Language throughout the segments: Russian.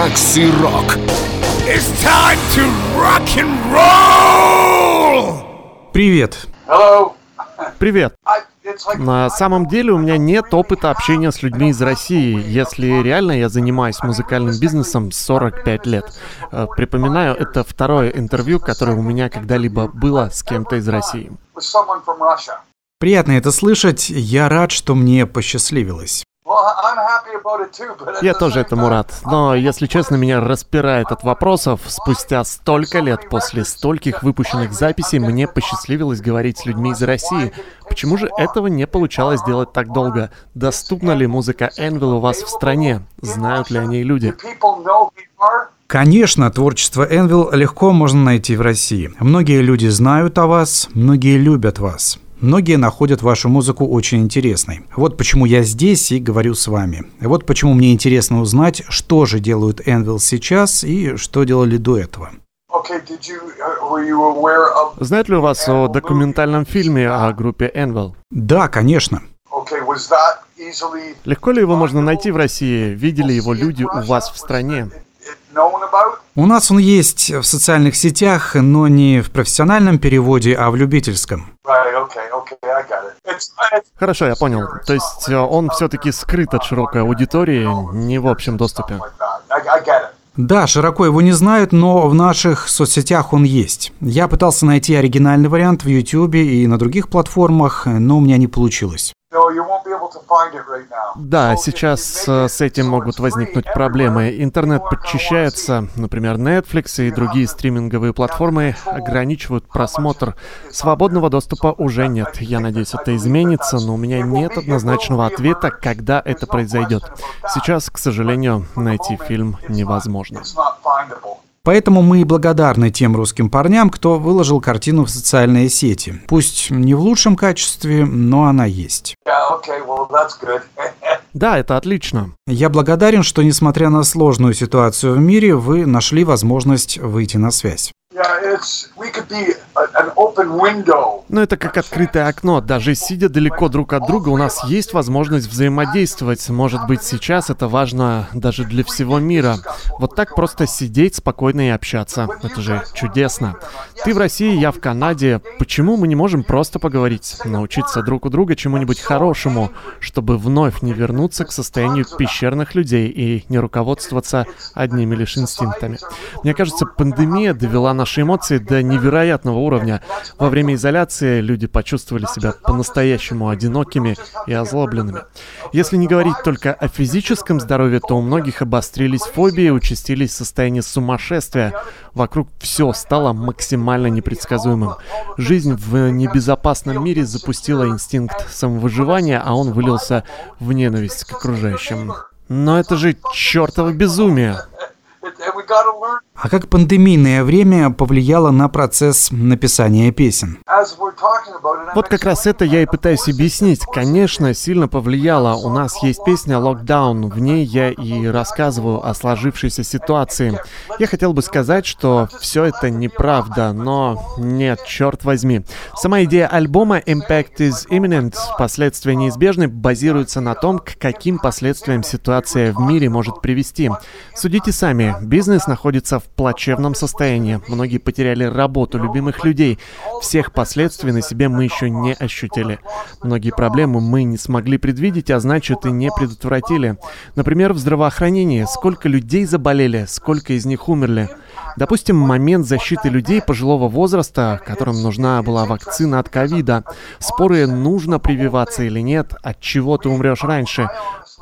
Макс и Рок. It's time to rock and roll! Привет. Hello. Привет. На самом деле у меня нет опыта общения с людьми из России, если реально я занимаюсь музыкальным бизнесом 45 лет. Э, Припоминаю, это второе интервью, которое у меня когда-либо было с кем-то из России. Приятно это слышать. Я рад, что мне посчастливилось. Я тоже этому рад. Но, если честно, меня распирает от вопросов. Спустя столько лет после стольких выпущенных записей мне посчастливилось говорить с людьми из России. Почему же этого не получалось делать так долго? Доступна ли музыка Энвил у вас в стране? Знают ли о ней люди? Конечно, творчество Энвил легко можно найти в России. Многие люди знают о вас, многие любят вас. Многие находят вашу музыку очень интересной. Вот почему я здесь и говорю с вами. Вот почему мне интересно узнать, что же делают Энвил сейчас и что делали до этого. Uh? Знают ли у вас о документальном фильме о группе Энвил? Да, конечно. Легко ли его можно найти в России? Видели его люди у вас в стране? У нас он есть в социальных сетях, но не в профессиональном переводе, а в любительском. Хорошо, я понял. То есть э, он все-таки скрыт от широкой аудитории, не в общем доступе. Да, широко его не знают, но в наших соцсетях он есть. Я пытался найти оригинальный вариант в YouTube и на других платформах, но у меня не получилось. Да, сейчас с этим могут возникнуть проблемы. Интернет подчищается, например, Netflix и другие стриминговые платформы ограничивают просмотр. Свободного доступа уже нет. Я надеюсь, это изменится, но у меня нет однозначного ответа, когда это произойдет. Сейчас, к сожалению, найти фильм невозможно. Поэтому мы и благодарны тем русским парням, кто выложил картину в социальные сети. Пусть не в лучшем качестве, но она есть. Yeah. Okay. Well. Да, это отлично. Я благодарен, что, несмотря на сложную ситуацию в мире, вы нашли возможность выйти на связь. Но это как открытое окно. Даже сидя далеко друг от друга, у нас есть возможность взаимодействовать. Может быть, сейчас это важно даже для всего мира. Вот так просто сидеть спокойно и общаться. Это же чудесно. Ты в России, я в Канаде. Почему мы не можем просто поговорить? Научиться друг у друга чему-нибудь хорошему, чтобы вновь не вернуться к состоянию пещерных людей и не руководствоваться одними лишь инстинктами. Мне кажется, пандемия довела наши эмоции до невероятного уровня. Во время изоляции люди почувствовали себя по-настоящему одинокими и озлобленными. Если не говорить только о физическом здоровье, то у многих обострились фобии, участились состояния сумасшествия. Вокруг все стало максимально непредсказуемым. Жизнь в небезопасном мире запустила инстинкт самовыживания, а он вылился в ненависть к окружающим. Но это же чертово безумие. It, and we got to learn А как пандемийное время повлияло на процесс написания песен? Вот как раз это я и пытаюсь объяснить. Конечно, сильно повлияло. У нас есть песня «Локдаун». В ней я и рассказываю о сложившейся ситуации. Я хотел бы сказать, что все это неправда, но нет, черт возьми. Сама идея альбома «Impact is imminent» «Последствия неизбежны» базируется на том, к каким последствиям ситуация в мире может привести. Судите сами, бизнес находится в плачевном состоянии. Многие потеряли работу, любимых людей. Всех последствий на себе мы еще не ощутили. Многие проблемы мы не смогли предвидеть, а значит и не предотвратили. Например, в здравоохранении. Сколько людей заболели, сколько из них умерли. Допустим, момент защиты людей пожилого возраста, которым нужна была вакцина от ковида. Споры, нужно прививаться или нет, от чего ты умрешь раньше.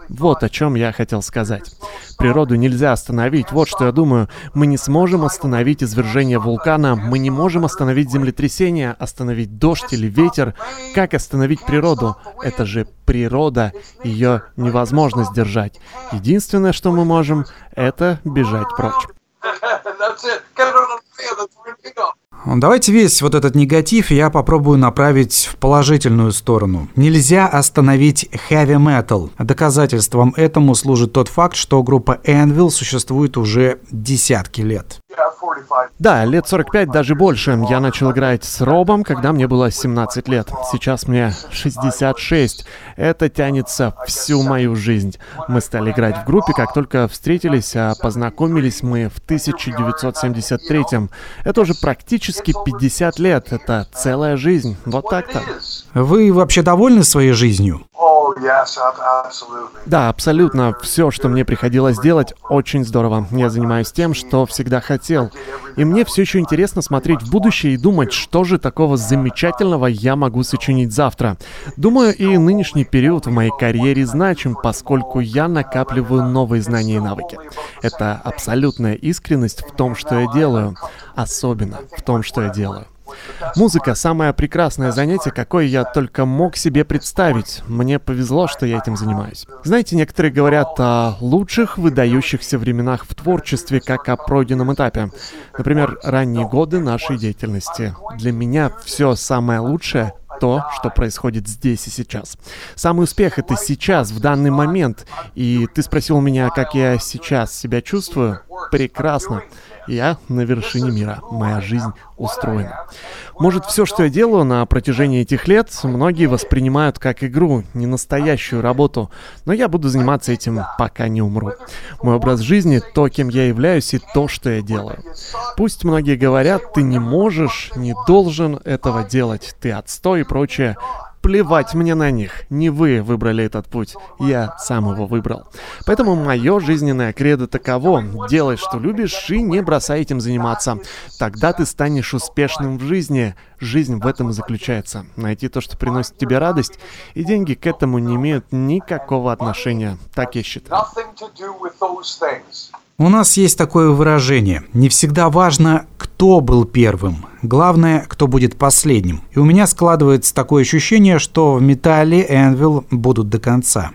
Вот о чем я хотел сказать. Природу нельзя остановить. Вот что я думаю. Мы не сможем остановить извержение вулкана, мы не можем остановить землетрясение, остановить дождь или ветер. Как остановить природу? Это же природа, ее невозможно сдержать. Единственное, что мы можем, это бежать прочь. Давайте весь вот этот негатив я попробую направить в положительную сторону. Нельзя остановить heavy metal. Доказательством этому служит тот факт, что группа Anvil существует уже десятки лет. Yeah, 45. Да, лет 45, даже больше. Я начал играть с Робом, когда мне было 17 лет. Сейчас мне 66. Это тянется всю мою жизнь. Мы стали играть в группе, как только встретились, а познакомились мы в 1973. Это уже практически 50 лет. Это целая жизнь. Вот так-то. Вы вообще довольны своей жизнью? Да, абсолютно. Все, что мне приходилось делать, очень здорово. Я занимаюсь тем, что всегда хотел. И мне все еще интересно смотреть в будущее и думать, что же такого замечательного я могу сочинить завтра. Думаю, и нынешний период в моей карьере значим, поскольку я накапливаю новые знания и навыки. Это абсолютная искренность в том, что я делаю. Особенно в том, что я делаю. Музыка — самое прекрасное занятие, какое я только мог себе представить. Мне повезло, что я этим занимаюсь. Знаете, некоторые говорят о лучших выдающихся временах в творчестве, как о пройденном этапе. Например, ранние годы нашей деятельности. Для меня все самое лучшее то, что происходит здесь и сейчас. Самый успех — это сейчас, в данный момент. И ты спросил меня, как я сейчас себя чувствую? Прекрасно. Я на вершине мира. Моя жизнь устроена. Может, все, что я делаю на протяжении этих лет, многие воспринимают как игру, не настоящую работу. Но я буду заниматься этим, пока не умру. Мой образ жизни — то, кем я являюсь, и то, что я делаю. Пусть многие говорят, ты не можешь, не должен этого делать, ты отстой и прочее. Плевать мне на них. Не вы выбрали этот путь. Я сам его выбрал. Поэтому мое жизненное кредо таково. Делай, что любишь, и не бросай этим заниматься. Тогда ты станешь успешным в жизни. Жизнь в этом и заключается. Найти то, что приносит тебе радость, и деньги к этому не имеют никакого отношения. Так я считаю. У нас есть такое выражение. Не всегда важно, кто был первым. Главное, кто будет последним. И у меня складывается такое ощущение, что в металле Энвил будут до конца.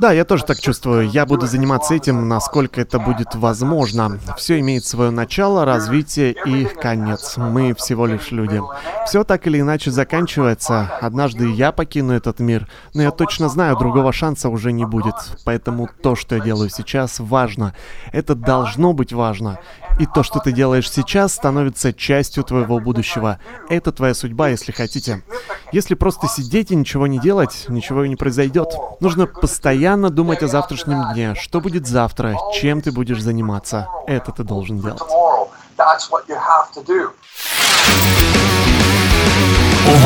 Да, я тоже так чувствую. Я буду заниматься этим, насколько это будет возможно. Все имеет свое начало, развитие и конец. Мы всего лишь люди. Все так или иначе заканчивается. Однажды я покину этот мир, но я точно знаю, другого шанса уже не будет. Поэтому то, что я делаю сейчас, важно. Это должно быть важно. И то, что ты делаешь сейчас, становится частью твоего будущего. Это твоя судьба, если хотите. Если просто сидеть и ничего не делать, ничего и не произойдет. Нужно постоянно думать о завтрашнем дне. Что будет завтра? Чем ты будешь заниматься? Это ты должен делать.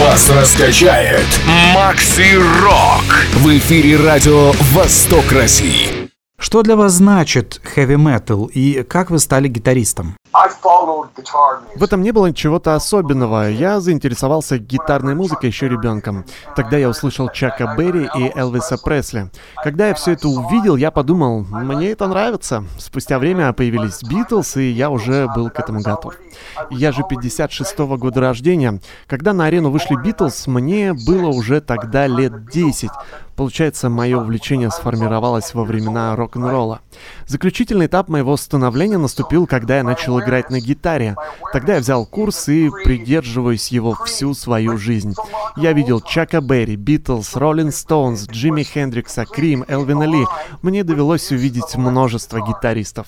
Вас раскачает Макси Рок. В эфире радио «Восток России». Что для вас значит heavy metal и как вы стали гитаристом? В этом не было чего-то особенного. Я заинтересовался гитарной музыкой еще ребенком. Тогда я услышал Чака Берри и Элвиса Пресли. Когда я все это увидел, я подумал, мне это нравится. Спустя время появились Битлз, и я уже был к этому готов. Я же 56-го года рождения. Когда на арену вышли Битлз, мне было уже тогда лет 10. Получается, мое увлечение сформировалось во времена рок-н-ролла. Заключительный этап моего становления наступил, когда я начал играть на гитаре. Тогда я взял курс и придерживаюсь его всю свою жизнь. Я видел Чака Берри, Битлз, Роллинг Стоунс, Джимми Хендрикса, Крим, Элвина Ли. Мне довелось увидеть множество гитаристов.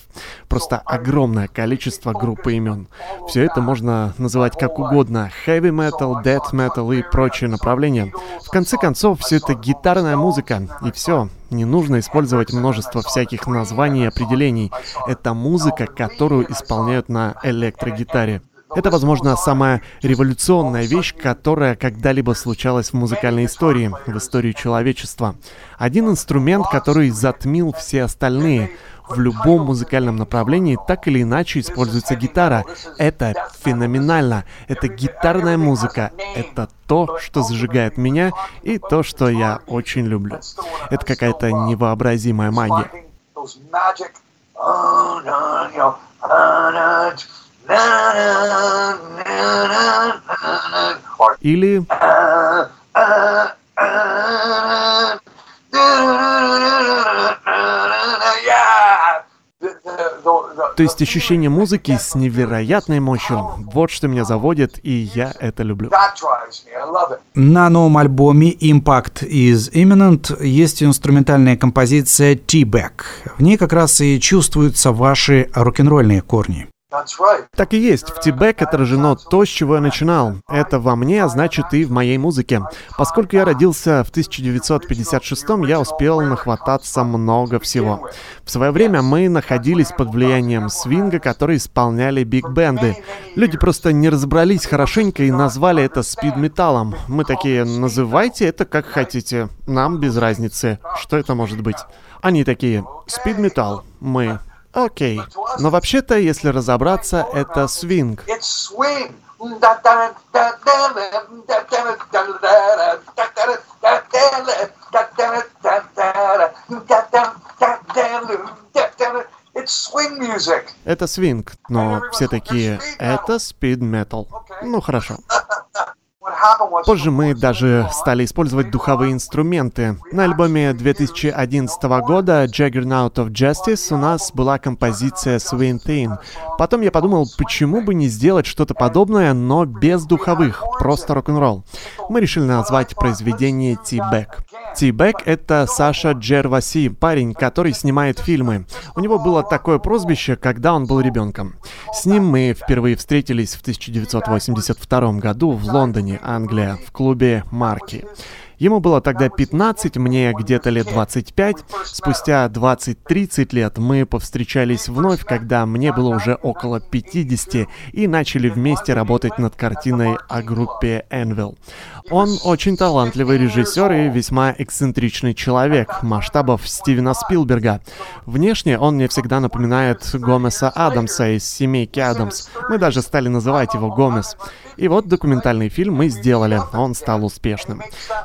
Просто огромное количество группы имен. Все это можно называть как угодно. Heavy metal, death metal и прочие направления. В конце концов, все это гитарная музыка. И все. Не нужно использовать множество всяких названий и определений. Это музыка, которую исполняют на электрогитаре. Это, возможно, самая революционная вещь, которая когда-либо случалась в музыкальной истории, в истории человечества. Один инструмент, который затмил все остальные. В любом музыкальном направлении так или иначе используется гитара. Это феноменально. Это гитарная музыка. Это то, что зажигает меня и то, что я очень люблю. Это какая-то невообразимая магия. Finding То есть ощущение музыки с невероятной мощью. Вот что меня заводит, и я это люблю. На новом альбоме Impact is Imminent есть инструментальная композиция T-Back. В ней как раз и чувствуются ваши рок-н-ролльные корни. Так и есть, в Тибек отражено то, с чего я начинал. Это во мне, а значит и в моей музыке. Поскольку я родился в 1956 я успел нахвататься много всего. В свое время мы находились под влиянием свинга, который исполняли биг-бенды. Люди просто не разобрались хорошенько и назвали это спид-металлом. Мы такие, называйте это как хотите, нам без разницы, что это может быть. Они такие, спид-металл, мы, Окей. Но вообще-то, если разобраться, это свинг. Это свинг, но все такие, это спид метал. Ну хорошо. Позже мы даже стали использовать духовые инструменты. На альбоме 2011 года Juggernaut of Justice у нас была композиция Swing Thing. Потом я подумал, почему бы не сделать что-то подобное, но без духовых, просто рок-н-ролл. Мы решили назвать произведение T-Back. T-Back — это Саша Джерваси, парень, который снимает фильмы. У него было такое прозвище, когда он был ребенком. С ним мы впервые встретились в 1982 году в Лондоне, Англия, в клубе Марки. Ему было тогда 15, мне где-то лет 25. Спустя 20-30 лет мы повстречались вновь, когда мне было уже около 50, и начали вместе работать над картиной о группе Anvil. Он очень талантливый режиссер и весьма эксцентричный человек, масштабов Стивена Спилберга. Внешне он мне всегда напоминает Гомеса Адамса из «Семейки Адамс». Мы даже стали называть его Гомес. И вот документальный фильм мы сделали, он стал успешным.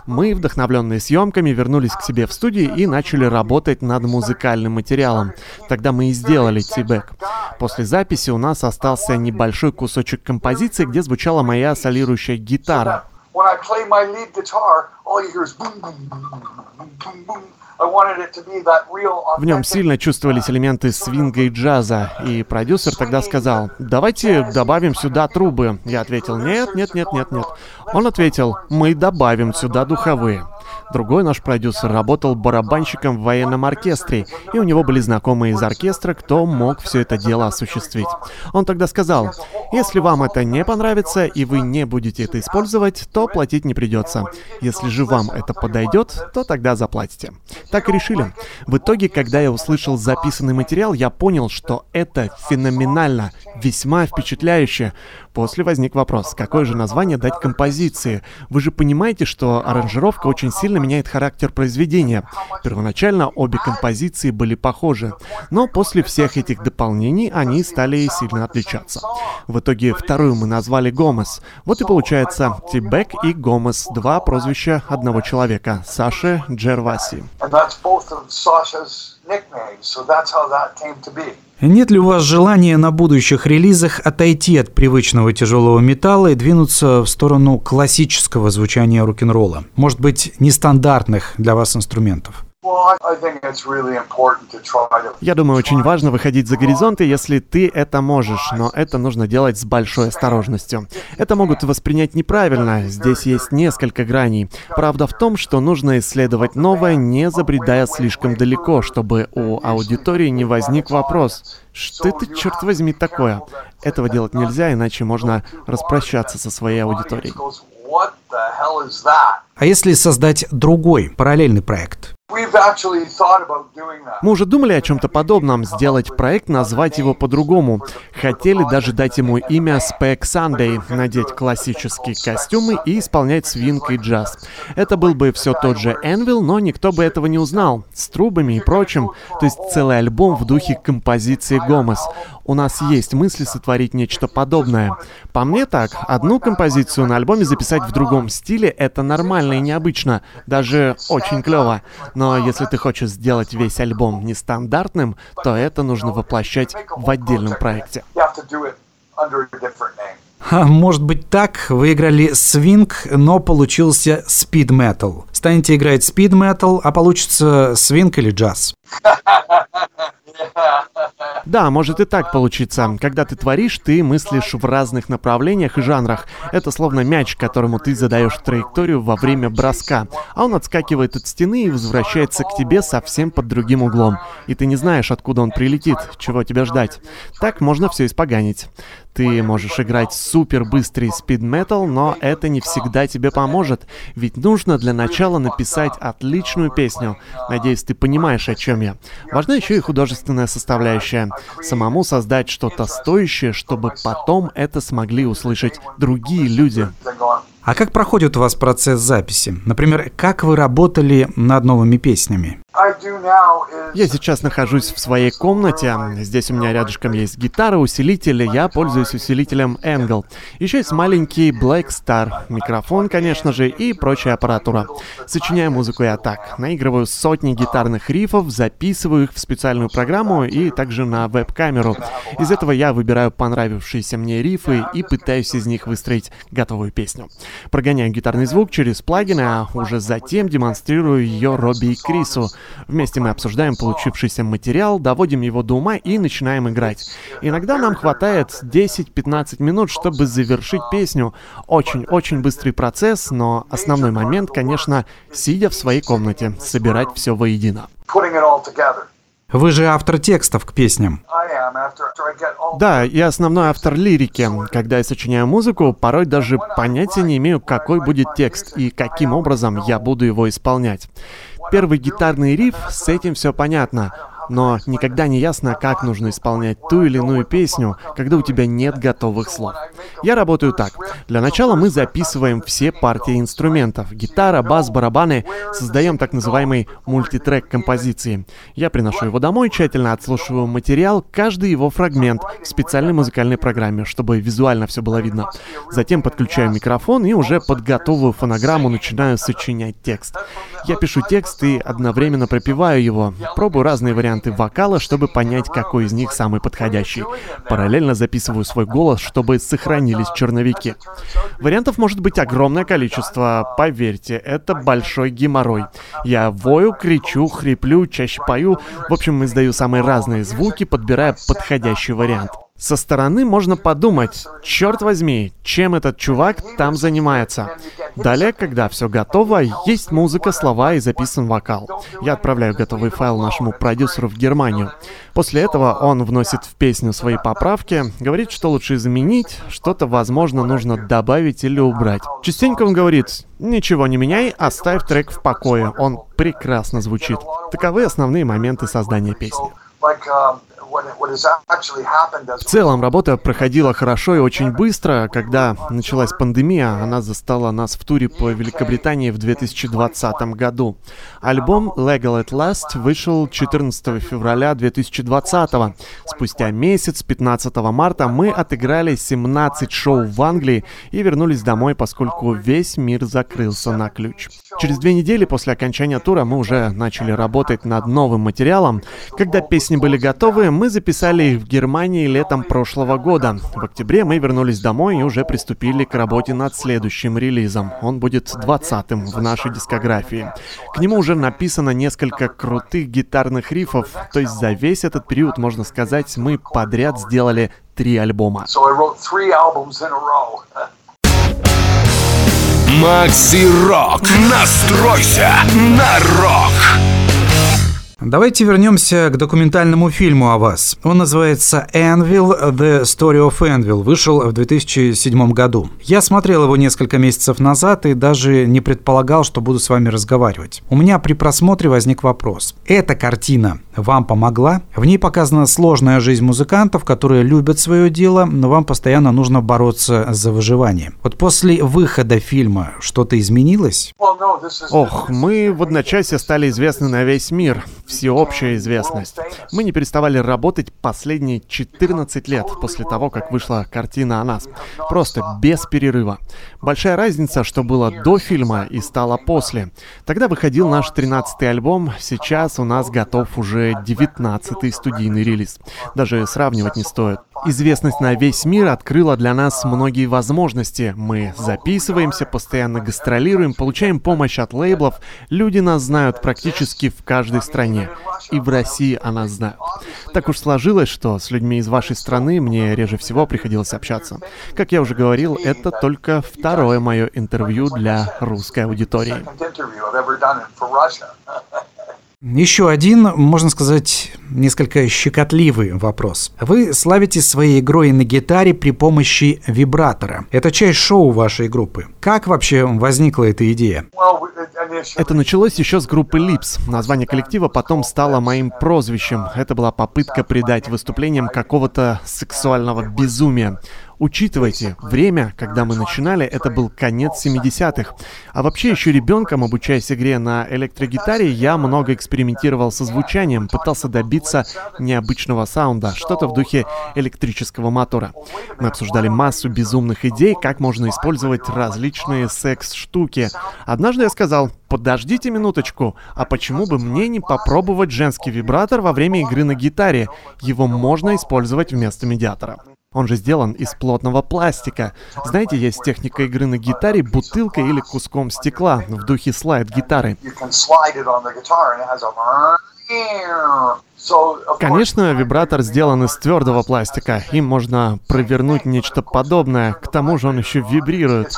Мы, вдохновленные съемками, вернулись к себе в студию и начали работать над музыкальным материалом. Тогда мы и сделали Тибек. После записи у нас остался небольшой кусочек композиции, где звучала моя солирующая гитара. when I play my lead guitar, all you hear is boom, boom, boom, boom, boom, boom, В нем сильно чувствовались элементы свинга и джаза, и продюсер тогда сказал, давайте добавим сюда трубы. Я ответил, нет, нет, нет, нет, нет. Он ответил, мы добавим сюда духовые. Другой наш продюсер работал барабанщиком в военном оркестре, и у него были знакомые из оркестра, кто мог все это дело осуществить. Он тогда сказал, если вам это не понравится и вы не будете это использовать, то платить не придется. Если же вам это подойдет, то тогда заплатите. Так и решили. В итоге, когда я услышал записанный материал, я понял, что это феноменально, весьма впечатляюще. После возник вопрос, какое же название дать композиции? Вы же понимаете, что аранжировка очень сильно меняет характер произведения. Первоначально обе композиции были похожи, но после всех этих дополнений они стали сильно отличаться. В итоге вторую мы назвали Гомес. Вот и получается Тибек и Гомес, два прозвища одного человека, Саши Джерваси. Нет ли у вас желания на будущих релизах отойти от привычного тяжелого металла и двинуться в сторону классического звучания рок-н-ролла? Может быть, нестандартных для вас инструментов? Я думаю, очень важно выходить за горизонты, если ты это можешь, но это нужно делать с большой осторожностью. Это могут воспринять неправильно, здесь есть несколько граней. Правда в том, что нужно исследовать новое, не забредая слишком далеко, чтобы у аудитории не возник вопрос, что это, черт возьми, такое? Этого делать нельзя, иначе можно распрощаться со своей аудиторией. А если создать другой, параллельный проект? Мы уже думали о чем-то подобном, сделать проект, назвать его по-другому. Хотели даже дать ему имя Spec Sunday, надеть классические костюмы и исполнять свинг и джаз. Это был бы все тот же Энвил, но никто бы этого не узнал. С трубами и прочим. То есть целый альбом в духе композиции Гомес. У нас есть мысли сотворить нечто подобное. По мне так, одну композицию на альбоме записать в другом стиле — это нормально и необычно. Даже очень клево. Но если ты хочешь сделать весь альбом нестандартным, то это нужно воплощать в отдельном проекте. А может быть так, вы играли свинг, но получился спид метал. Станете играть спид метал, а получится свинг или джаз. Да, может и так получиться. Когда ты творишь, ты мыслишь в разных направлениях и жанрах. Это словно мяч, которому ты задаешь траекторию во время броска, а он отскакивает от стены и возвращается к тебе совсем под другим углом. И ты не знаешь, откуда он прилетит, чего тебя ждать. Так можно все испоганить. Ты можешь играть супер быстрый спид метал, но это не всегда тебе поможет, ведь нужно для начала написать отличную песню. Надеюсь, ты понимаешь, о чем я. Важна еще и художественная составляющая. Самому создать что-то стоящее, чтобы потом это смогли услышать другие люди. А как проходит у вас процесс записи? Например, как вы работали над новыми песнями? Я сейчас нахожусь в своей комнате. Здесь у меня рядышком есть гитара, усилитель. Я пользуюсь усилителем Angle. Еще есть маленький Black Star, микрофон, конечно же, и прочая аппаратура. Сочиняю музыку я так. Наигрываю сотни гитарных рифов, записываю их в специальную программу и также на веб-камеру. Из этого я выбираю понравившиеся мне рифы и пытаюсь из них выстроить готовую песню. Прогоняю гитарный звук через плагины, а уже затем демонстрирую ее Робби и Крису. Вместе мы обсуждаем получившийся материал, доводим его до ума и начинаем играть. Иногда нам хватает 10-15 минут, чтобы завершить песню. Очень-очень быстрый процесс, но основной момент, конечно, сидя в своей комнате, собирать все воедино. Вы же автор текстов к песням. Да, я основной автор лирики. Когда я сочиняю музыку, порой даже понятия не имею, какой будет текст и каким образом я буду его исполнять. Первый гитарный риф, с этим все понятно но никогда не ясно, как нужно исполнять ту или иную песню, когда у тебя нет готовых слов. Я работаю так. Для начала мы записываем все партии инструментов. Гитара, бас, барабаны. Создаем так называемый мультитрек композиции. Я приношу его домой, тщательно отслушиваю материал, каждый его фрагмент в специальной музыкальной программе, чтобы визуально все было видно. Затем подключаю микрофон и уже под готовую фонограмму начинаю сочинять текст. Я пишу текст и одновременно пропиваю его. Пробую разные варианты варианты вокала, чтобы понять, какой из них самый подходящий. Параллельно записываю свой голос, чтобы сохранились черновики. Вариантов может быть огромное количество, поверьте, это большой геморрой. Я вою, кричу, хриплю, чаще пою, в общем, издаю самые разные звуки, подбирая подходящий вариант. Со стороны можно подумать, черт возьми, чем этот чувак там занимается. Далее, когда все готово, есть музыка, слова и записан вокал. Я отправляю готовый файл нашему продюсеру в Германию. После этого он вносит в песню свои поправки, говорит, что лучше изменить, что-то, возможно, нужно добавить или убрать. Частенько он говорит, ничего не меняй, оставь трек в покое, он прекрасно звучит. Таковы основные моменты создания песни. В целом работа проходила хорошо и очень быстро. Когда началась пандемия, она застала нас в туре по Великобритании в 2020 году. Альбом Legal at Last вышел 14 февраля 2020. Спустя месяц, 15 марта, мы отыграли 17 шоу в Англии и вернулись домой, поскольку весь мир закрылся на ключ. Через две недели после окончания тура мы уже начали работать над новым материалом. Когда песни были готовы, мы записали их в Германии летом прошлого года. В октябре мы вернулись домой и уже приступили к работе над следующим релизом. Он будет 20-м в нашей дискографии. К нему уже написано несколько крутых гитарных рифов, то есть за весь этот период, можно сказать, мы подряд сделали три альбома. Макси Рок. Настройся на рок. Давайте вернемся к документальному фильму о вас. Он называется «Anvil. The Story of Anvil». Вышел в 2007 году. Я смотрел его несколько месяцев назад и даже не предполагал, что буду с вами разговаривать. У меня при просмотре возник вопрос. Эта картина вам помогла? В ней показана сложная жизнь музыкантов, которые любят свое дело, но вам постоянно нужно бороться за выживание. Вот после выхода фильма что-то изменилось? Ох, мы в одночасье стали известны на весь мир всеобщая известность. Мы не переставали работать последние 14 лет после того, как вышла картина о нас. Просто без перерыва. Большая разница, что было до фильма и стало после. Тогда выходил наш 13-й альбом, сейчас у нас готов уже 19-й студийный релиз. Даже сравнивать не стоит. Известность на весь мир открыла для нас многие возможности. Мы записываемся, постоянно гастролируем, получаем помощь от лейблов. Люди нас знают практически в каждой стране. И в России о нас знают. Так уж сложилось, что с людьми из вашей страны мне реже всего приходилось общаться. Как я уже говорил, это только второе мое интервью для русской аудитории. Еще один, можно сказать, несколько щекотливый вопрос. Вы славитесь своей игрой на гитаре при помощи вибратора. Это часть шоу вашей группы. Как вообще возникла эта идея? Это началось еще с группы Lips. Название коллектива потом стало моим прозвищем. Это была попытка придать выступлениям какого-то сексуального безумия. Учитывайте, время, когда мы начинали, это был конец 70-х. А вообще, еще ребенком, обучаясь игре на электрогитаре, я много экспериментировал со звучанием, пытался добиться необычного саунда, что-то в духе электрического мотора. Мы обсуждали массу безумных идей, как можно использовать различные секс-штуки. Однажды я сказал, подождите минуточку, а почему бы мне не попробовать женский вибратор во время игры на гитаре? Его можно использовать вместо медиатора. Он же сделан из плотного пластика. Знаете, есть техника игры на гитаре бутылкой или куском стекла в духе слайд-гитары. Конечно, вибратор сделан из твердого пластика. Им можно провернуть нечто подобное. К тому же он еще вибрирует.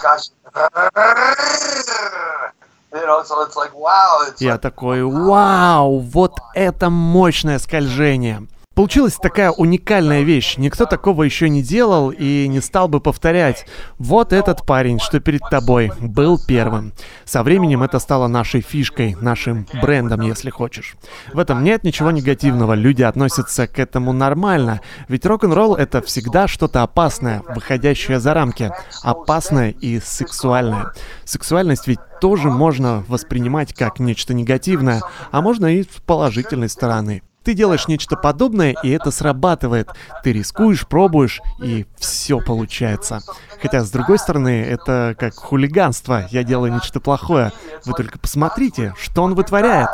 Я такой, вау, вот это мощное скольжение. Получилась такая уникальная вещь. Никто такого еще не делал и не стал бы повторять. Вот этот парень, что перед тобой, был первым. Со временем это стало нашей фишкой, нашим брендом, если хочешь. В этом нет ничего негативного. Люди относятся к этому нормально. Ведь рок-н-ролл это всегда что-то опасное, выходящее за рамки. Опасное и сексуальное. Сексуальность ведь тоже можно воспринимать как нечто негативное, а можно и с положительной стороны. Ты делаешь нечто подобное, и это срабатывает. Ты рискуешь, пробуешь, и все получается. Хотя, с другой стороны, это как хулиганство. Я делаю нечто плохое. Вы только посмотрите, что он вытворяет.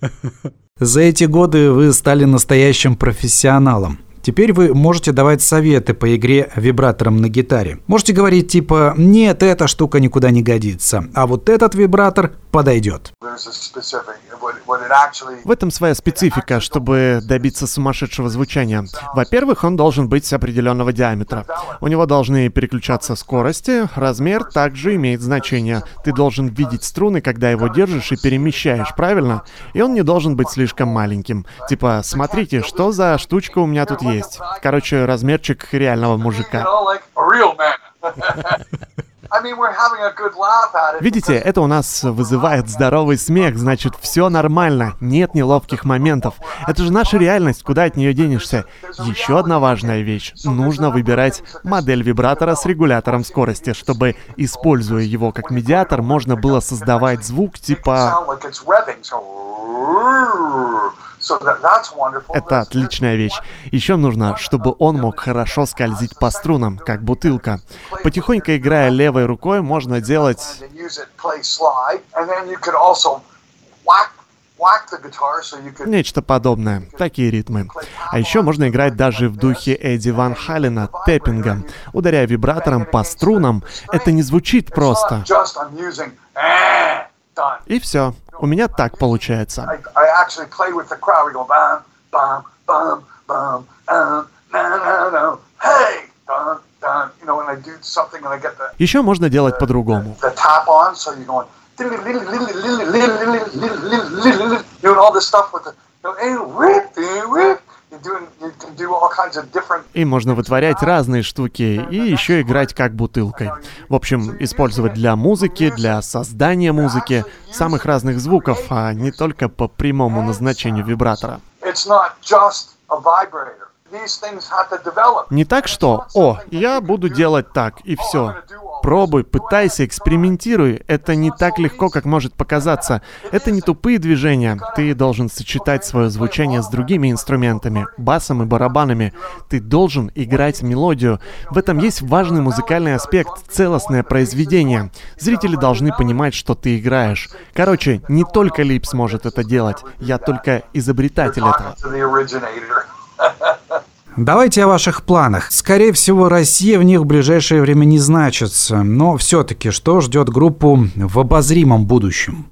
За эти годы вы стали настоящим профессионалом. Теперь вы можете давать советы по игре вибратором на гитаре. Можете говорить типа «Нет, эта штука никуда не годится, а вот этот вибратор подойдет». В этом своя специфика, чтобы добиться сумасшедшего звучания. Во-первых, он должен быть определенного диаметра. У него должны переключаться скорости, размер также имеет значение. Ты должен видеть струны, когда его держишь и перемещаешь, правильно? И он не должен быть слишком маленьким. Типа, смотрите, что за штучка у меня тут есть есть. Короче, размерчик реального мужика. Видите, это у нас вызывает здоровый смех, значит, все нормально, нет неловких моментов. Это же наша реальность, куда от нее денешься? Еще одна важная вещь. Нужно выбирать модель вибратора с регулятором скорости, чтобы, используя его как медиатор, можно было создавать звук типа... Это отличная вещь. Еще нужно, чтобы он мог хорошо скользить по струнам, как бутылка. Потихоньку играя левой рукой, можно делать... Нечто подобное, такие ритмы. А еще можно играть даже в духе Эдди Ван Халлена, тэппинга. Ударяя вибратором по струнам, это не звучит просто. И все. У меня так получается. Еще можно делать по-другому. И можно вытворять разные штуки и еще играть как бутылкой. В общем, использовать для музыки, для создания музыки, самых разных звуков, а не только по прямому назначению вибратора. these things have to develop. Не так, что «О, я буду делать так, и все». Пробуй, пытайся, экспериментируй. Это не так легко, как может показаться. Это не тупые движения. Ты должен сочетать свое звучание с другими инструментами, басом и барабанами. Ты должен играть мелодию. В этом есть важный музыкальный аспект, целостное произведение. Зрители должны понимать, что ты играешь. Короче, не только Липс может это делать. Я только изобретатель этого. Давайте о ваших планах. Скорее всего, Россия в них в ближайшее время не значится. Но все-таки, что ждет группу в обозримом будущем?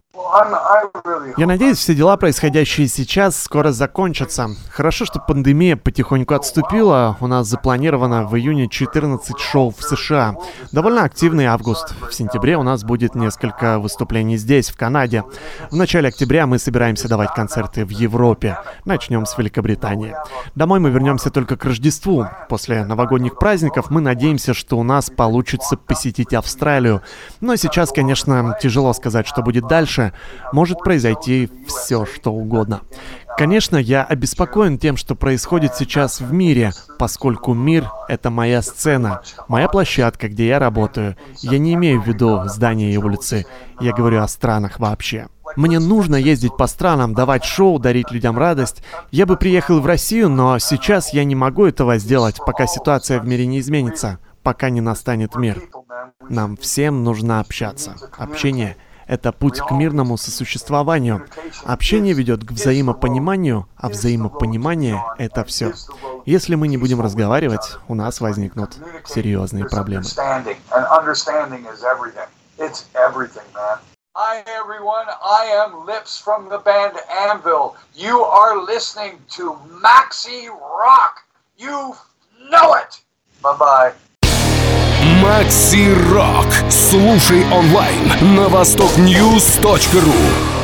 Я надеюсь, все дела, происходящие сейчас, скоро закончатся. Хорошо, что пандемия потихоньку отступила. У нас запланировано в июне 14 шоу в США. Довольно активный август. В сентябре у нас будет несколько выступлений здесь, в Канаде. В начале октября мы собираемся давать концерты в Европе. Начнем с Великобритании. Домой мы вернемся только к Рождеству. После новогодних праздников мы надеемся, что у нас получится посетить Австралию. Но сейчас, конечно, тяжело сказать, что будет дальше. Может произойти все, что угодно. Конечно, я обеспокоен тем, что происходит сейчас в мире, поскольку мир — это моя сцена, моя площадка, где я работаю. Я не имею в виду здания и улицы, я говорю о странах вообще. Мне нужно ездить по странам, давать шоу, дарить людям радость. Я бы приехал в Россию, но сейчас я не могу этого сделать, пока ситуация в мире не изменится, пока не настанет мир. Нам всем нужно общаться. Общение — это путь к мирному сосуществованию. Общение ведет к взаимопониманию, а взаимопонимание — это все. Если мы не будем разговаривать, у нас возникнут серьезные проблемы. Hi, everyone. I am Lips from the band Anvil. You are listening to Maxi Rock. You know it. Bye bye. Макси Рок. Слушай онлайн на востокньюз.ру.